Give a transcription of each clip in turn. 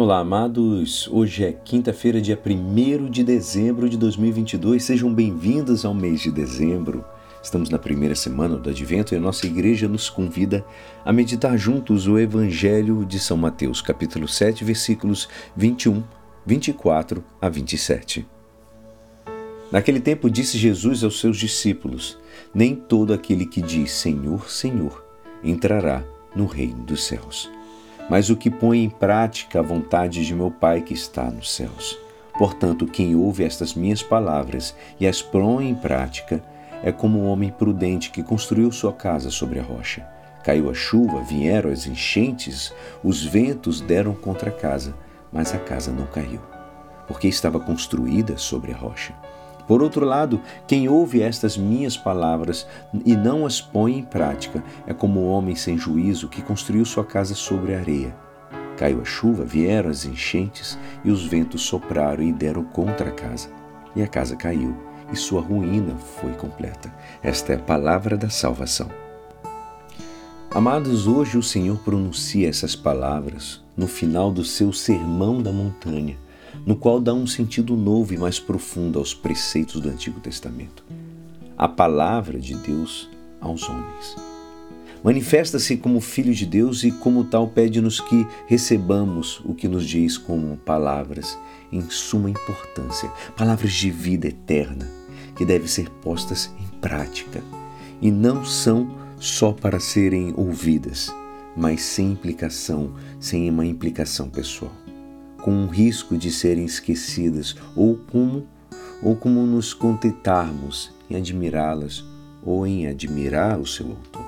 Olá, amados. Hoje é quinta-feira, dia 1 de dezembro de 2022. Sejam bem-vindos ao mês de dezembro. Estamos na primeira semana do Advento e a nossa igreja nos convida a meditar juntos o Evangelho de São Mateus, capítulo 7, versículos 21, 24 a 27. Naquele tempo disse Jesus aos seus discípulos: Nem todo aquele que diz Senhor, Senhor entrará no reino dos céus mas o que põe em prática a vontade de meu Pai que está nos céus. Portanto, quem ouve estas minhas palavras e as põe em prática é como um homem prudente que construiu sua casa sobre a rocha. Caiu a chuva, vieram as enchentes, os ventos deram contra a casa, mas a casa não caiu, porque estava construída sobre a rocha. Por outro lado, quem ouve estas minhas palavras e não as põe em prática é como um homem sem juízo que construiu sua casa sobre a areia. Caiu a chuva, vieram as enchentes e os ventos sopraram e deram contra a casa. E a casa caiu, e sua ruína foi completa. Esta é a palavra da salvação. Amados, hoje o Senhor pronuncia essas palavras no final do seu Sermão da Montanha no qual dá um sentido novo e mais profundo aos preceitos do Antigo Testamento. A palavra de Deus aos homens. Manifesta-se como filho de Deus e, como tal, pede-nos que recebamos o que nos diz como palavras em suma importância, palavras de vida eterna, que devem ser postas em prática e não são só para serem ouvidas, mas sem implicação, sem uma implicação pessoal com o risco de serem esquecidas ou como ou como nos contentarmos em admirá-las ou em admirar o seu autor.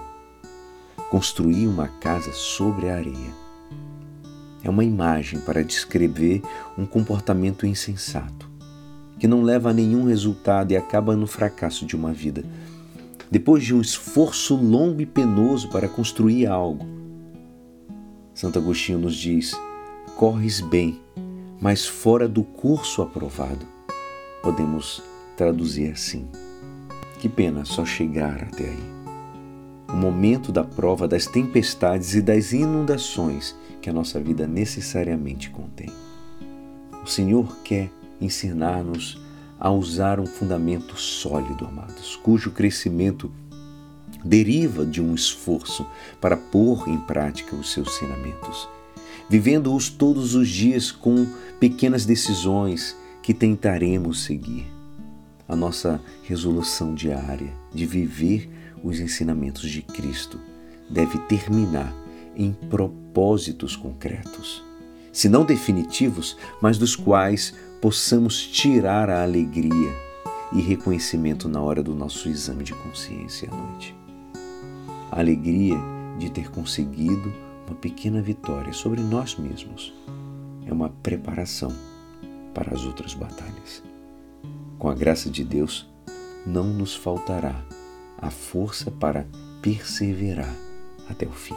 Construir uma casa sobre a areia é uma imagem para descrever um comportamento insensato, que não leva a nenhum resultado e acaba no fracasso de uma vida. Depois de um esforço longo e penoso para construir algo, Santo Agostinho nos diz: corres bem, mas fora do curso aprovado. Podemos traduzir assim: que pena só chegar até aí. O momento da prova das tempestades e das inundações que a nossa vida necessariamente contém. O Senhor quer ensinar-nos a usar um fundamento sólido, amados, cujo crescimento deriva de um esforço para pôr em prática os seus ensinamentos vivendo-os todos os dias com pequenas decisões que tentaremos seguir. A nossa resolução diária de viver os ensinamentos de Cristo deve terminar em propósitos concretos, se não definitivos, mas dos quais possamos tirar a alegria e reconhecimento na hora do nosso exame de consciência à noite. A alegria de ter conseguido uma pequena vitória sobre nós mesmos é uma preparação para as outras batalhas. Com a graça de Deus, não nos faltará a força para perseverar até o fim.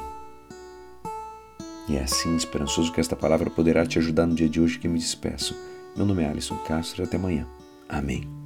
E é assim, esperançoso que esta palavra poderá te ajudar no dia de hoje que me despeço. Meu nome é Alisson Castro e até amanhã. Amém.